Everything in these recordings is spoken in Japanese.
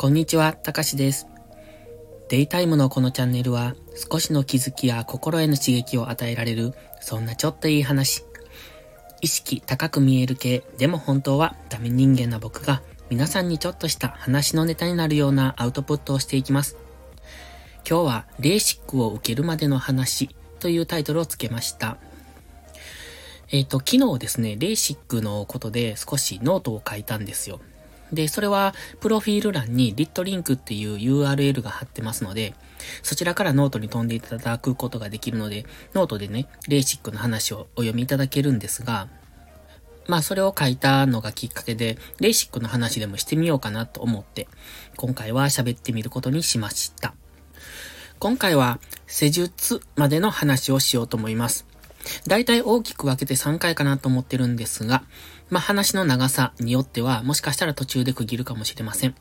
こんにちは、たかしです。デイタイムのこのチャンネルは少しの気づきや心への刺激を与えられる、そんなちょっといい話。意識高く見える系、でも本当はダメ人間な僕が皆さんにちょっとした話のネタになるようなアウトプットをしていきます。今日はレーシックを受けるまでの話というタイトルをつけました。えっ、ー、と、昨日ですね、レーシックのことで少しノートを書いたんですよ。で、それは、プロフィール欄にリットリンクっていう URL が貼ってますので、そちらからノートに飛んでいただくことができるので、ノートでね、レーシックの話をお読みいただけるんですが、まあそれを書いたのがきっかけで、レーシックの話でもしてみようかなと思って、今回は喋ってみることにしました。今回は施術までの話をしようと思います。大体大きく分けて3回かなと思ってるんですが、まあ、話の長さによっては、もしかしたら途中で区切るかもしれません。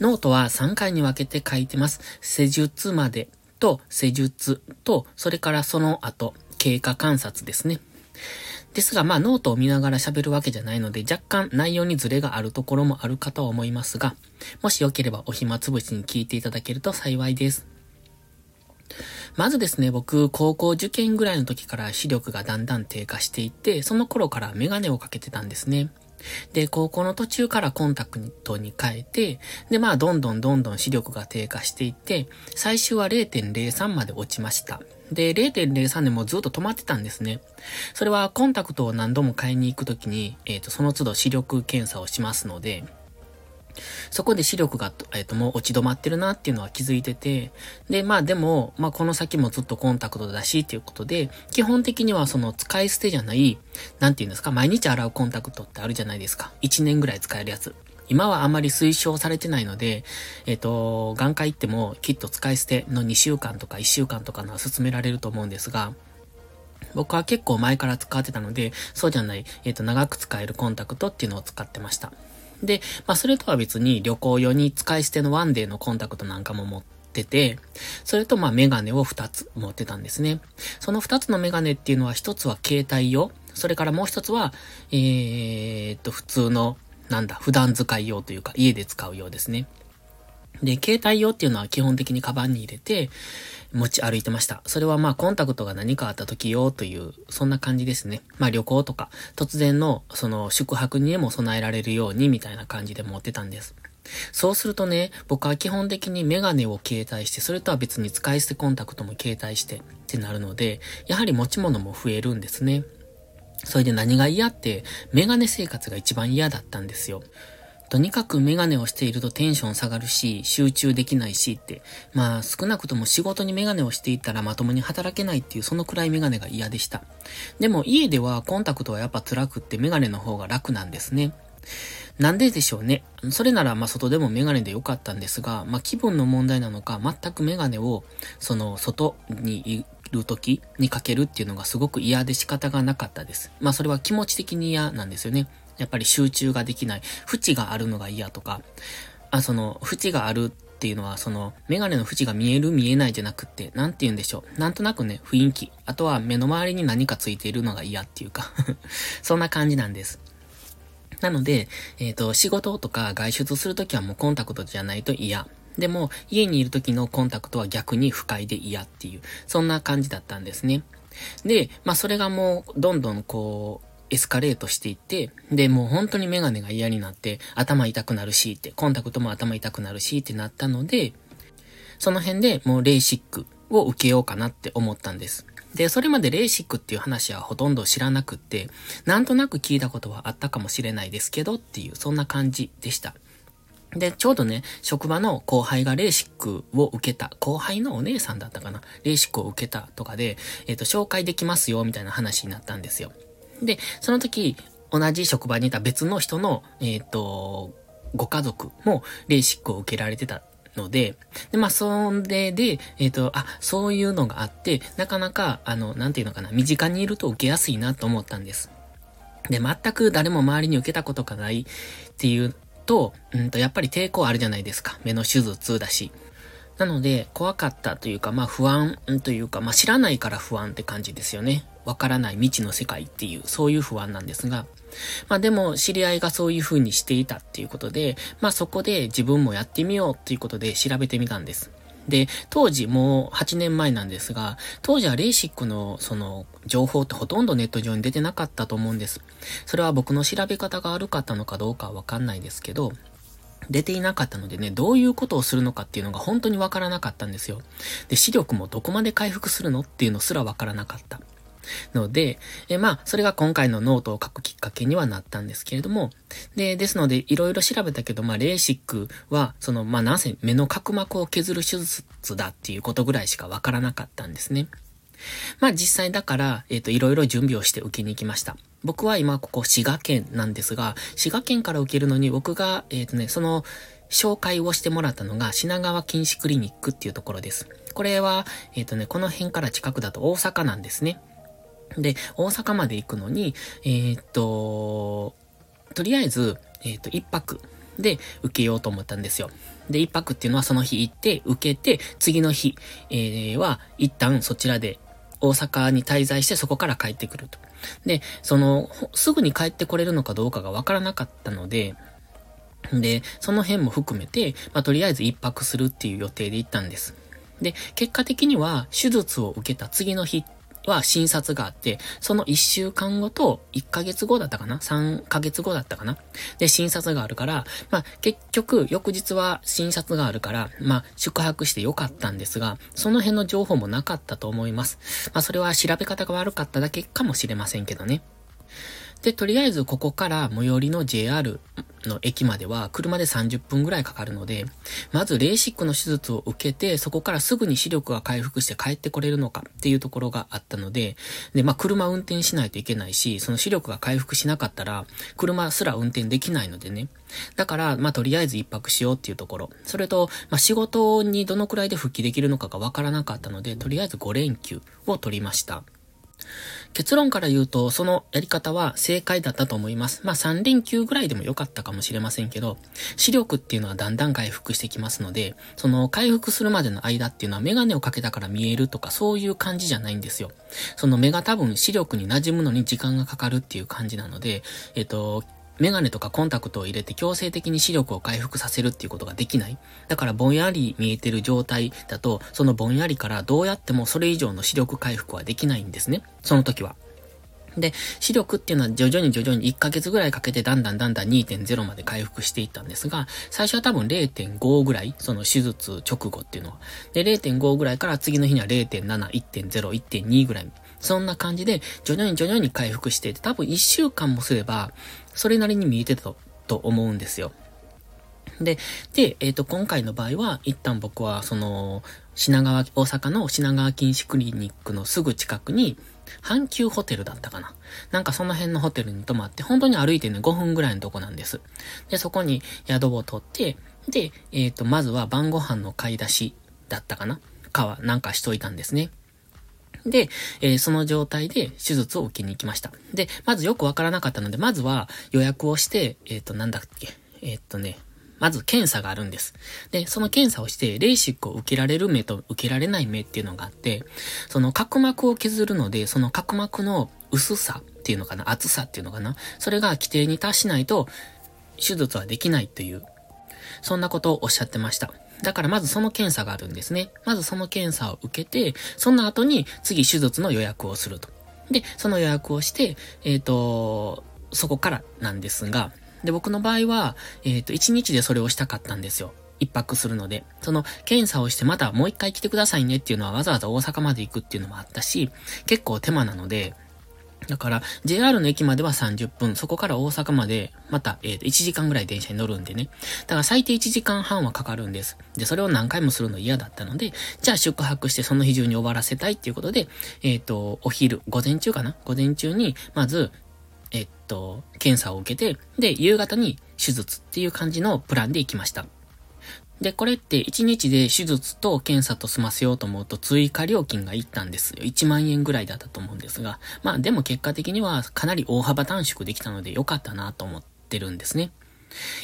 ノートは3回に分けて書いてます。施術までと施術と、それからその後、経過観察ですね。ですが、まあ、ノートを見ながら喋るわけじゃないので、若干内容にズレがあるところもあるかと思いますが、もしよければお暇つぶしに聞いていただけると幸いです。まずですね、僕、高校受験ぐらいの時から視力がだんだん低下していって、その頃からメガネをかけてたんですね。で、高校の途中からコンタクトに変えて、で、まあ、どんどんどんどん視力が低下していって、最終は0.03まで落ちました。で、0.03でもずっと止まってたんですね。それはコンタクトを何度も買いに行くときに、えっ、ー、と、その都度視力検査をしますので、そこで視力が、えっ、と、もう落ち止まってるなっていうのは気づいてて、で、まあでも、まあこの先もずっとコンタクトだしっていうことで、基本的にはその使い捨てじゃない、なんて言うんですか、毎日洗うコンタクトってあるじゃないですか。1年ぐらい使えるやつ。今はあまり推奨されてないので、えっ、ー、と、眼科行ってもきっと使い捨ての2週間とか1週間とかのは勧められると思うんですが、僕は結構前から使ってたので、そうじゃない、えっ、ー、と、長く使えるコンタクトっていうのを使ってました。で、まあそれとは別に旅行用に使い捨てのワンデーのコンタクトなんかも持ってて、それとまあメガネを2つ持ってたんですね。その2つのメガネっていうのは1つは携帯用、それからもう1つは、えー、っと、普通の、なんだ、普段使い用というか家で使う用ですね。で、携帯用っていうのは基本的にカバンに入れて持ち歩いてました。それはまあコンタクトが何かあった時用という、そんな感じですね。まあ旅行とか突然のその宿泊にでも備えられるようにみたいな感じで持ってたんです。そうするとね、僕は基本的にメガネを携帯して、それとは別に使い捨てコンタクトも携帯してってなるので、やはり持ち物も増えるんですね。それで何が嫌って、メガネ生活が一番嫌だったんですよ。とにかくメガネをしているとテンション下がるし、集中できないしって、まあ少なくとも仕事にメガネをしていたらまともに働けないっていうそのくらいメガネが嫌でした。でも家ではコンタクトはやっぱ辛くってメガネの方が楽なんですね。なんででしょうね。それならまあ外でもメガネでよかったんですが、まあ気分の問題なのか全くメガネをその外にいる時にかけるっていうのがすごく嫌で仕方がなかったです。まあそれは気持ち的に嫌なんですよね。やっぱり集中ができない。縁があるのが嫌とか、あ、その、縁があるっていうのは、その、メガネの縁が見える見えないじゃなくって、なんて言うんでしょう。なんとなくね、雰囲気。あとは目の周りに何かついているのが嫌っていうか そんな感じなんです。なので、えっ、ー、と、仕事とか外出するときはもうコンタクトじゃないと嫌。でも、家にいる時のコンタクトは逆に不快で嫌っていう、そんな感じだったんですね。で、まあそれがもう、どんどんこう、エスカレートしていって、で、もう本当にメガネが嫌になって、頭痛くなるしって、コンタクトも頭痛くなるしってなったので、その辺でもうレーシックを受けようかなって思ったんです。で、それまでレーシックっていう話はほとんど知らなくって、なんとなく聞いたことはあったかもしれないですけどっていう、そんな感じでした。で、ちょうどね、職場の後輩がレーシックを受けた、後輩のお姉さんだったかな、レーシックを受けたとかで、えっ、ー、と、紹介できますよ、みたいな話になったんですよ。で、その時、同じ職場にいた別の人の、えっ、ー、と、ご家族もレーシックを受けられてたので、で、まあ、それで、えっ、ー、と、あ、そういうのがあって、なかなか、あの、なんていうのかな、身近にいると受けやすいなと思ったんです。で、全く誰も周りに受けたことがないっていうと、うんと、やっぱり抵抗あるじゃないですか。目の手術だし。なので、怖かったというか、まあ不安というか、まあ知らないから不安って感じですよね。わからない未知の世界っていう、そういう不安なんですが、まあでも、知り合いがそういう風にしていたっていうことで、まあそこで自分もやってみようっていうことで調べてみたんです。で、当時もう8年前なんですが、当時はレーシックのその情報ってほとんどネット上に出てなかったと思うんです。それは僕の調べ方が悪かったのかどうかはわかんないですけど、出ていなかったのでね、どういうことをするのかっていうのが本当にわからなかったんですよ。で、視力もどこまで回復するのっていうのすらわからなかった。ので、えまあ、それが今回のノートを書くきっかけにはなったんですけれども、で、ですので、いろいろ調べたけど、まあ、レーシックは、その、まあ、なぜ目の角膜を削る手術だっていうことぐらいしかわからなかったんですね。まあ実際だから、えっ、ー、と、いろいろ準備をして受けに行きました。僕は今ここ滋賀県なんですが、滋賀県から受けるのに僕が、えっ、ー、とね、その、紹介をしてもらったのが品川禁止クリニックっていうところです。これは、えっ、ー、とね、この辺から近くだと大阪なんですね。で、大阪まで行くのに、えー、っと、とりあえず、えー、っと、一泊で受けようと思ったんですよ。で、一泊っていうのはその日行って、受けて、次の日、えー、は、一旦そちらで大阪に滞在してそこから帰ってくると。で、その、すぐに帰ってこれるのかどうかがわからなかったので、で、その辺も含めて、まあ、とりあえず一泊するっていう予定で行ったんです。で、結果的には手術を受けた次の日は診察があって、その1週間後と1ヶ月後だったかな ?3 ヶ月後だったかな？で、診察があるから、まあ、結局、翌日は診察があるから、まあ、宿泊してよかったんですが、その辺の情報もなかったと思います。まあ、それは調べ方が悪かっただけかもしれませんけどね。で、とりあえずここから最寄りの JR の駅までは車で30分ぐらいかかるので、まずレーシックの手術を受けて、そこからすぐに視力が回復して帰ってこれるのかっていうところがあったので、で、まあ車運転しないといけないし、その視力が回復しなかったら、車すら運転できないのでね。だから、まあとりあえず一泊しようっていうところ。それと、まあ仕事にどのくらいで復帰できるのかがわからなかったので、とりあえず5連休を取りました。結論から言うと、そのやり方は正解だったと思います。まあ3連休ぐらいでも良かったかもしれませんけど、視力っていうのはだんだん回復してきますので、その回復するまでの間っていうのはメガネをかけたから見えるとかそういう感じじゃないんですよ。その目が多分視力に馴染むのに時間がかかるっていう感じなので、えっと、メガネとかコンタクトを入れて強制的に視力を回復させるっていうことができない。だからぼんやり見えてる状態だと、そのぼんやりからどうやってもそれ以上の視力回復はできないんですね。その時は。で、視力っていうのは徐々に徐々に1ヶ月ぐらいかけてだんだんだんだん2.0まで回復していったんですが、最初は多分0.5ぐらい、その手術直後っていうのは。で、0.5ぐらいから次の日には0.7、1.0、1.2ぐらいそんな感じで、徐々に徐々に回復していて、多分一週間もすれば、それなりに見えてたと、と思うんですよ。で、で、えっ、ー、と、今回の場合は、一旦僕は、その、品川、大阪の品川禁止クリニックのすぐ近くに、阪急ホテルだったかな。なんかその辺のホテルに泊まって、本当に歩いてね、5分ぐらいのとこなんです。で、そこに宿を取って、で、えっ、ー、と、まずは晩ご飯の買い出しだったかなかは、なんかしといたんですね。で、えー、その状態で手術を受けに行きました。で、まずよくわからなかったので、まずは予約をして、えっ、ー、と、なんだっけ、えっ、ー、とね、まず検査があるんです。で、その検査をして、レーシックを受けられる目と受けられない目っていうのがあって、その角膜を削るので、その角膜の薄さっていうのかな、厚さっていうのかな、それが規定に達しないと、手術はできないという、そんなことをおっしゃってました。だからまずその検査があるんですね。まずその検査を受けて、その後に次手術の予約をすると。で、その予約をして、えっ、ー、と、そこからなんですが、で、僕の場合は、えっ、ー、と、1日でそれをしたかったんですよ。一泊するので、その検査をしてまたもう一回来てくださいねっていうのはわざわざ大阪まで行くっていうのもあったし、結構手間なので、だから、JR の駅までは30分、そこから大阪まで、また、えっ、ー、と、1時間ぐらい電車に乗るんでね。だから最低1時間半はかかるんです。で、それを何回もするの嫌だったので、じゃあ宿泊してその日中に終わらせたいっていうことで、えっ、ー、と、お昼、午前中かな？午前中に、まず、えっ、ー、と、検査を受けて、で、夕方に手術っていう感じのプランで行きました。で、これって1日で手術と検査と済ませようと思うと追加料金がいったんですよ。1万円ぐらいだったと思うんですが。まあでも結果的にはかなり大幅短縮できたので良かったなと思ってるんですね。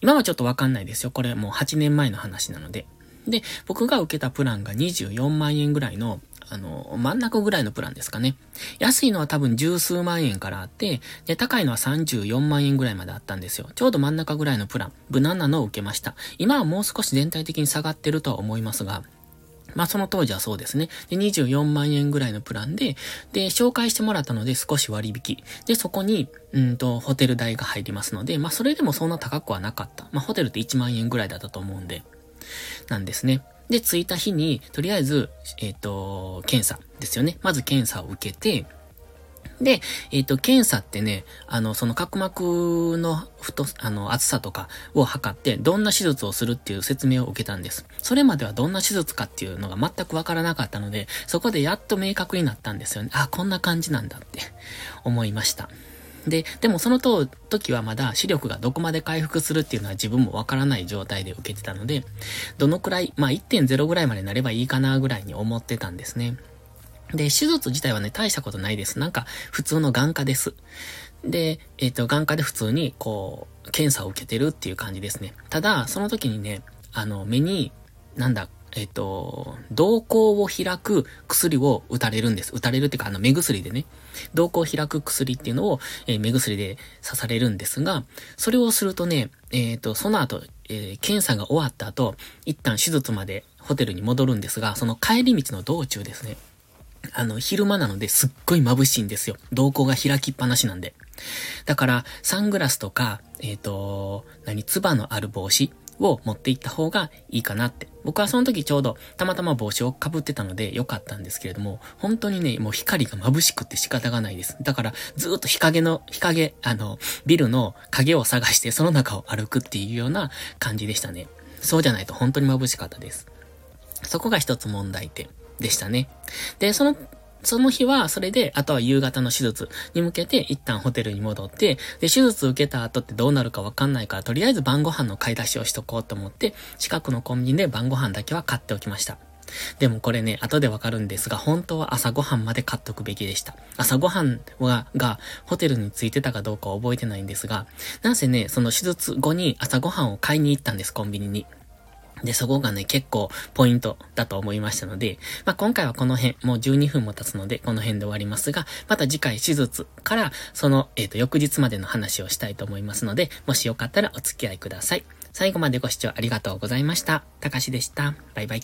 今はちょっとわかんないですよ。これもう8年前の話なので。で、僕が受けたプランが24万円ぐらいの、あの、真ん中ぐらいのプランですかね。安いのは多分十数万円からあって、で、高いのは34万円ぐらいまであったんですよ。ちょうど真ん中ぐらいのプラン、無難なのを受けました。今はもう少し全体的に下がってるとは思いますが、まあその当時はそうですね。で、24万円ぐらいのプランで、で、紹介してもらったので少し割引。で、そこに、うんと、ホテル代が入りますので、まあそれでもそんな高くはなかった。まあホテルって1万円ぐらいだったと思うんで、なんですね。で、着いた日に、とりあえず、えっ、ー、と、検査ですよね。まず検査を受けて、で、えっ、ー、と、検査ってね、あの、その角膜の太、あの、厚さとかを測って、どんな手術をするっていう説明を受けたんです。それまではどんな手術かっていうのが全くわからなかったので、そこでやっと明確になったんですよね。あ、こんな感じなんだって思いました。で、でもその時はまだ視力がどこまで回復するっていうのは自分もわからない状態で受けてたので、どのくらい、まあ1.0ぐらいまでなればいいかなぐらいに思ってたんですね。で、手術自体はね、大したことないです。なんか、普通の眼科です。で、えっ、ー、と、眼科で普通に、こう、検査を受けてるっていう感じですね。ただ、その時にね、あの、目に、なんだ、えっ、と、瞳孔を開く薬を打たれるんです。打たれるっていうか、あの、目薬でね、瞳孔を開く薬っていうのを、えー、目薬で刺されるんですが、それをするとね、えっ、ー、と、その後、え検査が終わった後、一旦手術までホテルに戻るんですが、その帰り道の道中ですね。あの、昼間なのですっごい眩しいんですよ。瞳孔が開きっぱなしなんで。だから、サングラスとか、えっ、ー、と、何、唾のある帽子を持っていった方がいいかなって。僕はその時ちょうどたまたま帽子をかぶってたので良かったんですけれども、本当にね、もう光が眩しくて仕方がないです。だからずっと日陰の、日陰、あの、ビルの影を探してその中を歩くっていうような感じでしたね。そうじゃないと本当に眩しかったです。そこが一つ問題点でしたね。で、そのその日は、それで、あとは夕方の手術に向けて、一旦ホテルに戻って、で、手術受けた後ってどうなるかわかんないから、とりあえず晩ご飯の買い出しをしとこうと思って、近くのコンビニで晩ご飯だけは買っておきました。でもこれね、後でわかるんですが、本当は朝ごはんまで買っとくべきでした。朝ごはんは、が、ホテルに着いてたかどうか覚えてないんですが、なんせね、その手術後に朝ごはんを買いに行ったんです、コンビニに。で、そこがね、結構ポイントだと思いましたので、まあ、今回はこの辺、もう12分も経つので、この辺で終わりますが、また次回手術から、その、えっ、ー、と、翌日までの話をしたいと思いますので、もしよかったらお付き合いください。最後までご視聴ありがとうございました。たかしでした。バイバイ。